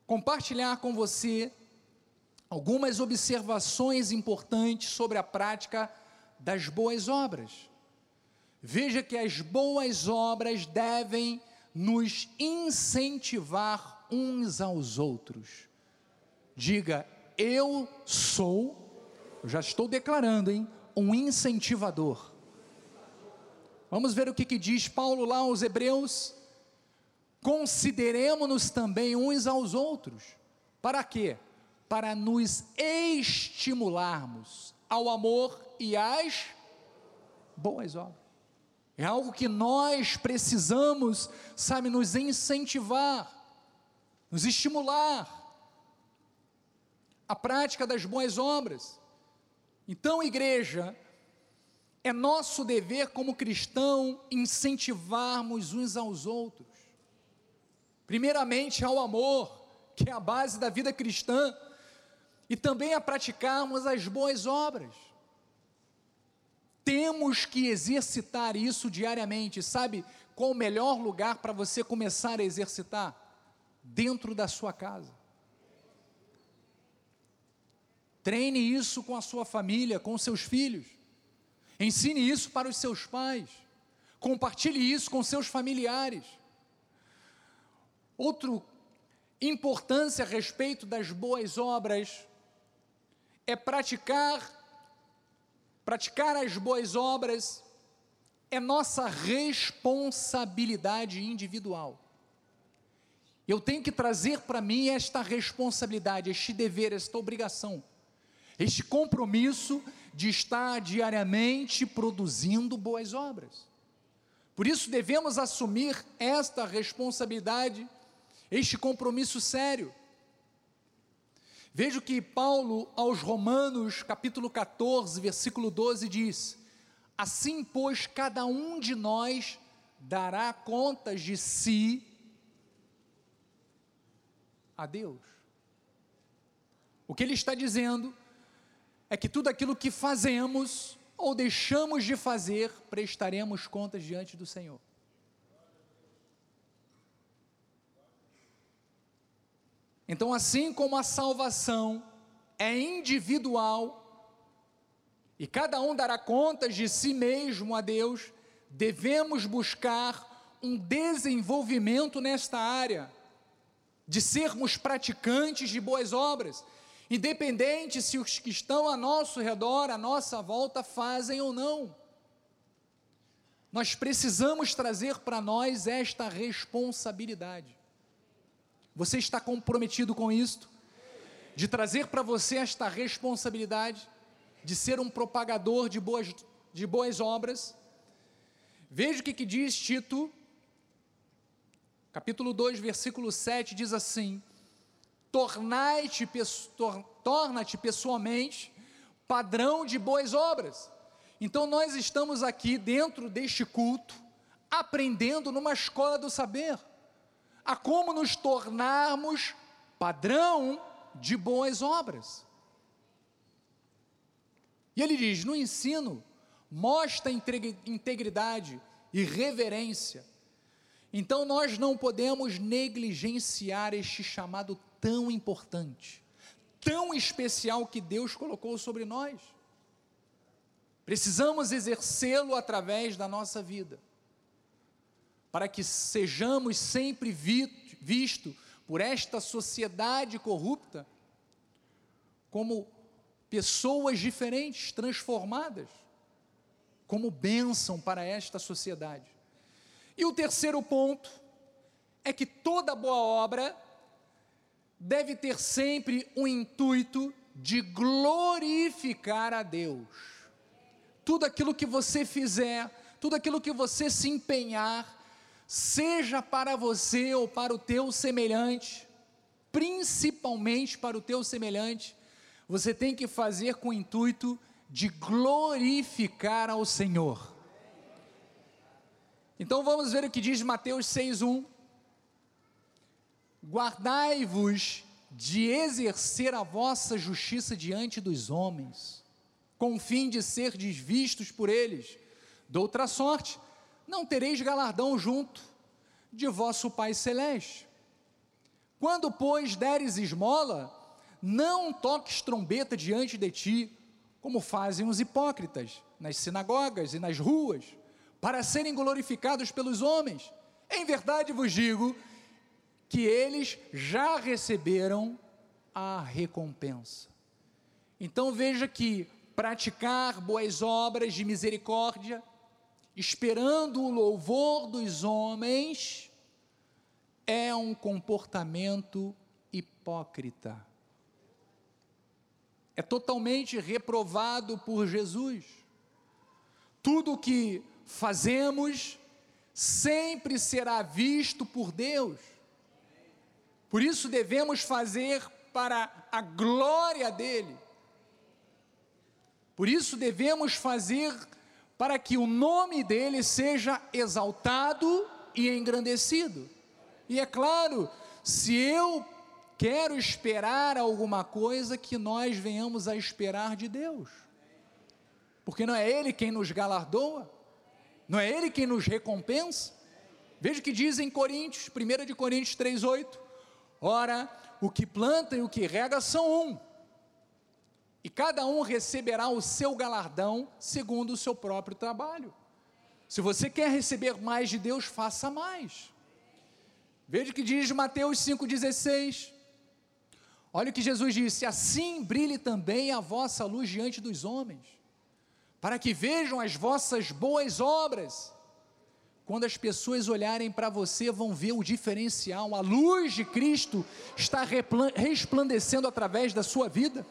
A: compartilhar com você algumas observações importantes sobre a prática das boas obras. Veja que as boas obras devem nos incentivar uns aos outros. Diga, eu sou, eu já estou declarando, hein, um incentivador. Vamos ver o que, que diz Paulo lá aos Hebreus. Consideremos-nos também uns aos outros. Para quê? Para nos estimularmos ao amor e às boas obras. É algo que nós precisamos, sabe, nos incentivar, nos estimular a prática das boas obras. Então, igreja, é nosso dever como cristão incentivarmos uns aos outros. Primeiramente ao amor, que é a base da vida cristã, e também a praticarmos as boas obras. Temos que exercitar isso diariamente. Sabe qual o melhor lugar para você começar a exercitar? Dentro da sua casa. Treine isso com a sua família, com seus filhos. Ensine isso para os seus pais. Compartilhe isso com seus familiares. Outra importância a respeito das boas obras é praticar Praticar as boas obras é nossa responsabilidade individual. Eu tenho que trazer para mim esta responsabilidade, este dever, esta obrigação, este compromisso de estar diariamente produzindo boas obras. Por isso devemos assumir esta responsabilidade, este compromisso sério. Veja que Paulo aos Romanos, capítulo 14, versículo 12 diz: Assim, pois, cada um de nós dará contas de si a Deus. O que ele está dizendo é que tudo aquilo que fazemos ou deixamos de fazer, prestaremos contas diante do Senhor. Então, assim como a salvação é individual, e cada um dará contas de si mesmo a Deus, devemos buscar um desenvolvimento nesta área, de sermos praticantes de boas obras, independente se os que estão a nosso redor, à nossa volta, fazem ou não. Nós precisamos trazer para nós esta responsabilidade. Você está comprometido com isto? De trazer para você esta responsabilidade de ser um propagador de boas, de boas obras? Veja o que, que diz Tito, capítulo 2, versículo 7, diz assim: Tornai-te torna-te pessoalmente padrão de boas obras. Então nós estamos aqui dentro deste culto, aprendendo numa escola do saber a como nos tornarmos padrão de boas obras. E ele diz: no ensino, mostra integridade e reverência. Então nós não podemos negligenciar este chamado tão importante, tão especial que Deus colocou sobre nós. Precisamos exercê-lo através da nossa vida, para que sejamos sempre vi visto por esta sociedade corrupta como pessoas diferentes, transformadas, como bênção para esta sociedade. E o terceiro ponto é que toda boa obra deve ter sempre o intuito de glorificar a Deus. Tudo aquilo que você fizer, tudo aquilo que você se empenhar, seja para você ou para o teu semelhante, principalmente para o teu semelhante, você tem que fazer com o intuito de glorificar ao Senhor. Então vamos ver o que diz Mateus 6:1. Guardai-vos de exercer a vossa justiça diante dos homens, com o fim de ser desvistos por eles. De outra sorte, não tereis galardão junto de vosso Pai celeste. Quando, pois, deres esmola, não toques trombeta diante de ti, como fazem os hipócritas nas sinagogas e nas ruas, para serem glorificados pelos homens. Em verdade vos digo que eles já receberam a recompensa. Então veja que praticar boas obras de misericórdia, esperando o louvor dos homens, é um comportamento hipócrita. É totalmente reprovado por Jesus. Tudo que fazemos sempre será visto por Deus. Por isso devemos fazer para a glória dele. Por isso devemos fazer para que o nome dele seja exaltado e engrandecido. E é claro, se eu quero esperar alguma coisa, que nós venhamos a esperar de Deus, porque não é Ele quem nos galardoa, não é Ele quem nos recompensa. Veja o que diz em Coríntios, 1 de Coríntios 3,8: Ora, o que planta e o que rega são um, e cada um receberá o seu galardão segundo o seu próprio trabalho. Se você quer receber mais de Deus, faça mais. Veja o que diz Mateus 5,16. Olha o que Jesus disse: Assim brilhe também a vossa luz diante dos homens, para que vejam as vossas boas obras. Quando as pessoas olharem para você, vão ver o diferencial, a luz de Cristo está resplandecendo através da sua vida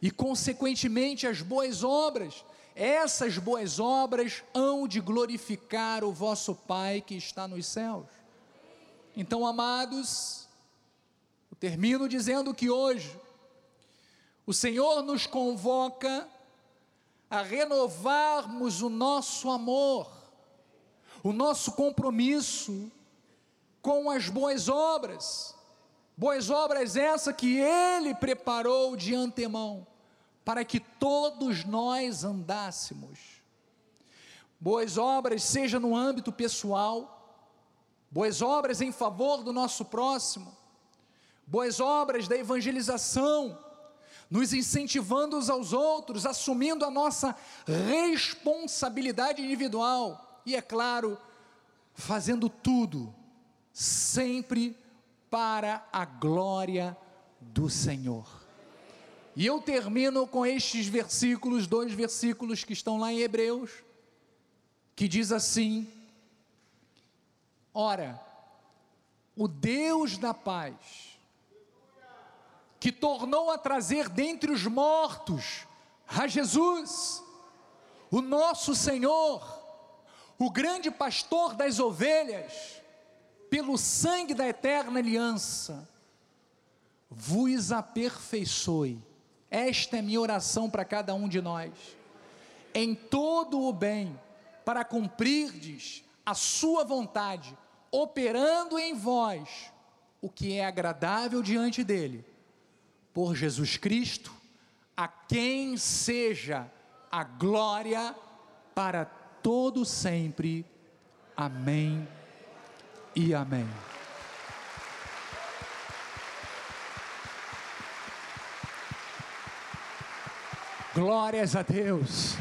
A: e, consequentemente, as boas obras. Essas boas obras hão de glorificar o vosso Pai que está nos céus. Então, amados, eu termino dizendo que hoje o Senhor nos convoca a renovarmos o nosso amor, o nosso compromisso com as boas obras. Boas obras essa que ele preparou de antemão para que todos nós andássemos. Boas obras, seja no âmbito pessoal, boas obras em favor do nosso próximo, boas obras da evangelização, nos incentivando uns aos outros, assumindo a nossa responsabilidade individual e, é claro, fazendo tudo sempre para a glória do Senhor. E eu termino com estes versículos, dois versículos que estão lá em Hebreus, que diz assim: Ora, o Deus da paz, que tornou a trazer dentre os mortos a Jesus, o nosso Senhor, o grande pastor das ovelhas, pelo sangue da eterna aliança, vos aperfeiçoe esta é minha oração para cada um de nós. Em todo o bem, para cumprirdes a sua vontade, operando em vós o que é agradável diante dele, por Jesus Cristo, a quem seja a glória para todo sempre. Amém e amém. Glórias a Deus.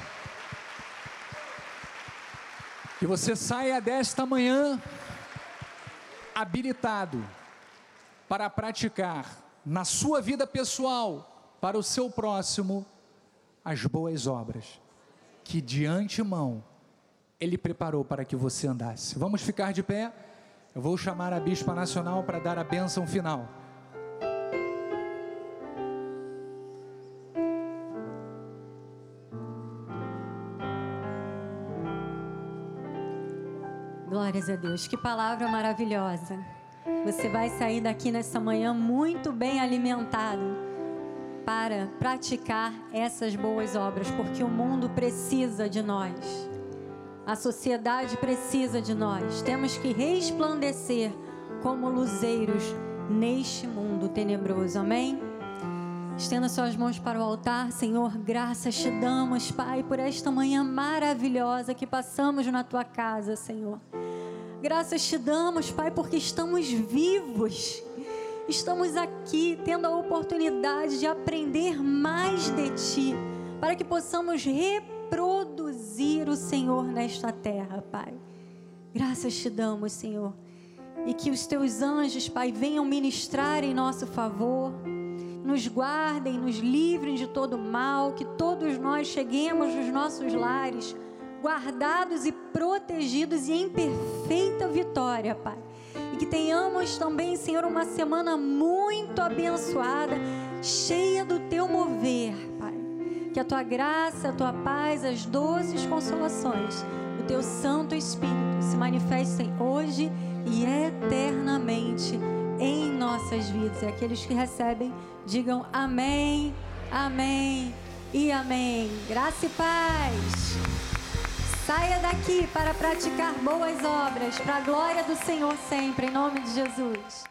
A: Que você saia desta manhã habilitado para praticar na sua vida pessoal, para o seu próximo, as boas obras que de antemão Ele preparou para que você andasse. Vamos ficar de pé? Eu vou chamar a Bispa Nacional para dar a bênção final.
B: Glórias a Deus, que palavra maravilhosa. Você vai sair daqui nessa manhã muito bem alimentado para praticar essas boas obras, porque o mundo precisa de nós. A sociedade precisa de nós. Temos que resplandecer como luzeiros neste mundo tenebroso. Amém? Estenda suas mãos para o altar, Senhor. Graças te damos, Pai, por esta manhã maravilhosa que passamos na tua casa, Senhor. Graças te damos, Pai, porque estamos vivos. Estamos aqui tendo a oportunidade de aprender mais de Ti, para que possamos reproduzir o Senhor nesta terra, Pai. Graças te damos, Senhor. E que os teus anjos, Pai, venham ministrar em nosso favor, nos guardem, nos livrem de todo mal, que todos nós cheguemos nos nossos lares guardados e protegidos e em perfeita vitória, Pai. E que tenhamos também, Senhor, uma semana muito abençoada, cheia do teu mover, Pai. Que a tua graça, a tua paz, as doces consolações, o teu Santo Espírito se manifestem hoje e eternamente em nossas vidas. E aqueles que recebem, digam amém, amém e amém. Graça e paz. Saia daqui para praticar boas obras, para a glória do Senhor sempre, em nome de Jesus.